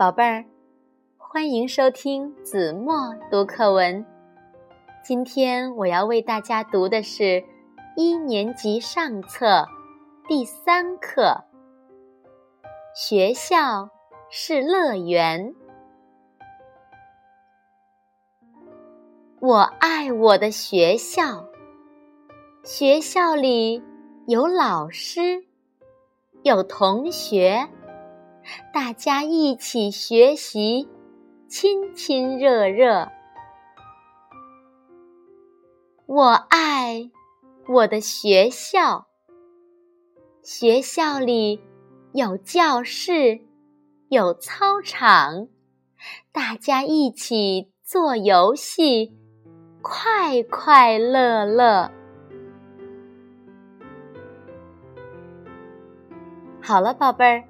宝贝儿，欢迎收听子墨读课文。今天我要为大家读的是一年级上册第三课。学校是乐园，我爱我的学校。学校里有老师，有同学。大家一起学习，亲亲热热。我爱我的学校。学校里有教室，有操场，大家一起做游戏，快快乐乐。好了，宝贝儿。